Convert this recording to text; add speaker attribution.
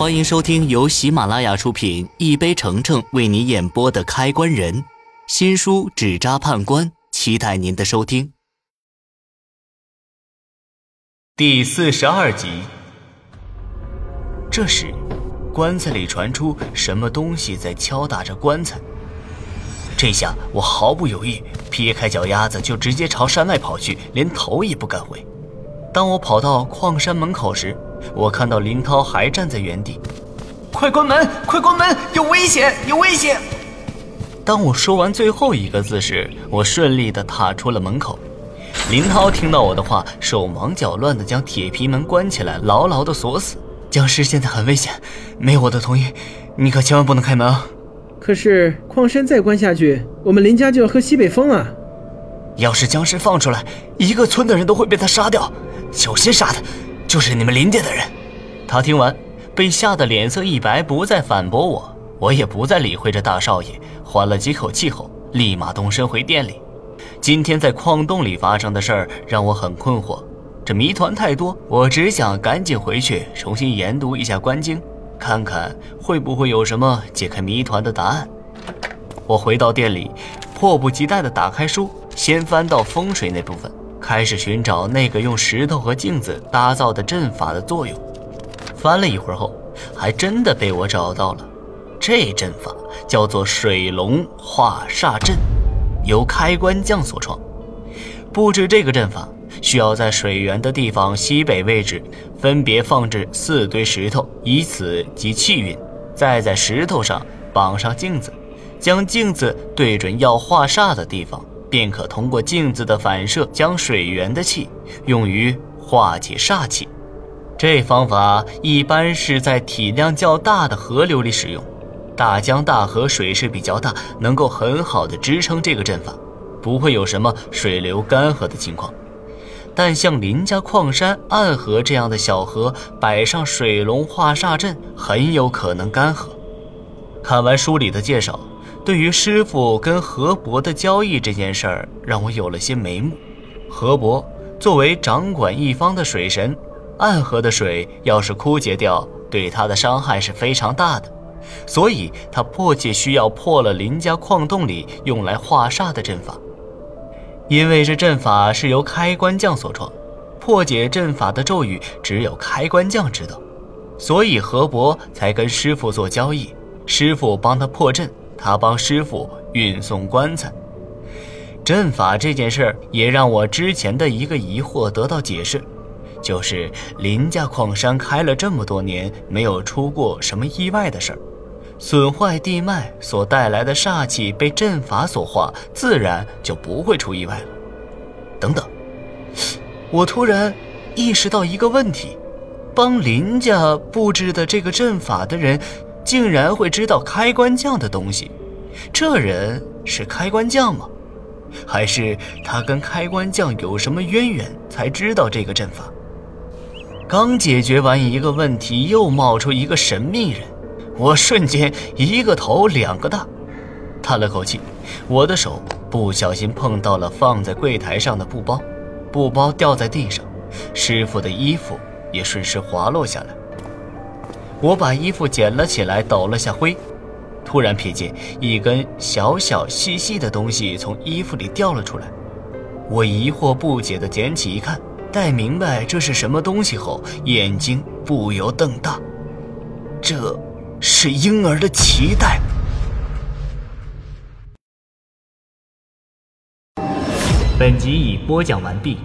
Speaker 1: 欢迎收听由喜马拉雅出品、一杯橙橙为你演播的《开关人》新书《纸扎判官》，期待您的收听。第四十二集。这时，棺材里传出什么东西在敲打着棺材。这下我毫不犹豫，撇开脚丫子就直接朝山外跑去，连头也不敢回。当我跑到矿山门口时，我看到林涛还站在原地，
Speaker 2: 快关门！快关门！有危险！有危险！
Speaker 1: 当我说完最后一个字时，我顺利地踏出了门口。林涛听到我的话，手忙脚乱地将铁皮门关起来，牢牢地锁死。僵尸现在很危险，没有我的同意，你可千万不能开门啊！
Speaker 3: 可是矿山再关下去，我们林家就要喝西北风了。
Speaker 1: 要是僵尸放出来，一个村的人都会被他杀掉。小心杀的！就是你们林家的人。他听完，被吓得脸色一白，不再反驳我。我也不再理会这大少爷，缓了几口气后，立马动身回店里。今天在矿洞里发生的事儿让我很困惑，这谜团太多，我只想赶紧回去重新研读一下《观经》，看看会不会有什么解开谜团的答案。我回到店里，迫不及待地打开书，先翻到风水那部分。开始寻找那个用石头和镜子打造的阵法的作用，翻了一会儿后，还真的被我找到了。这阵法叫做水龙化煞阵，由开关匠所创。布置这个阵法需要在水源的地方西北位置分别放置四堆石头，以此集气运，再在石头上绑上镜子，将镜子对准要化煞的地方。便可通过镜子的反射，将水源的气用于化解煞气。这方法一般是在体量较大的河流里使用。大江大河水势比较大，能够很好的支撑这个阵法，不会有什么水流干涸的情况。但像林家矿山暗河这样的小河，摆上水龙化煞阵，很有可能干涸。看完书里的介绍。对于师傅跟河伯的交易这件事儿，让我有了些眉目。河伯作为掌管一方的水神，暗河的水要是枯竭掉，对他的伤害是非常大的，所以他迫切需要破了林家矿洞里用来化煞的阵法。因为这阵法是由开关匠所创，破解阵法的咒语只有开关匠知道，所以河伯才跟师傅做交易，师傅帮他破阵。他帮师傅运送棺材，阵法这件事儿也让我之前的一个疑惑得到解释，就是林家矿山开了这么多年，没有出过什么意外的事儿，损坏地脉所带来的煞气被阵法所化，自然就不会出意外了。等等，我突然意识到一个问题：帮林家布置的这个阵法的人。竟然会知道开关匠的东西，这人是开关匠吗？还是他跟开关匠有什么渊源才知道这个阵法？刚解决完一个问题，又冒出一个神秘人，我瞬间一个头两个大，叹了口气，我的手不小心碰到了放在柜台上的布包，布包掉在地上，师傅的衣服也顺势滑落下来。我把衣服捡了起来，抖了下灰，突然瞥见一根小小细细的东西从衣服里掉了出来。我疑惑不解地捡起一看，待明白这是什么东西后，眼睛不由瞪大。这是婴儿的脐带。本集已播讲完毕。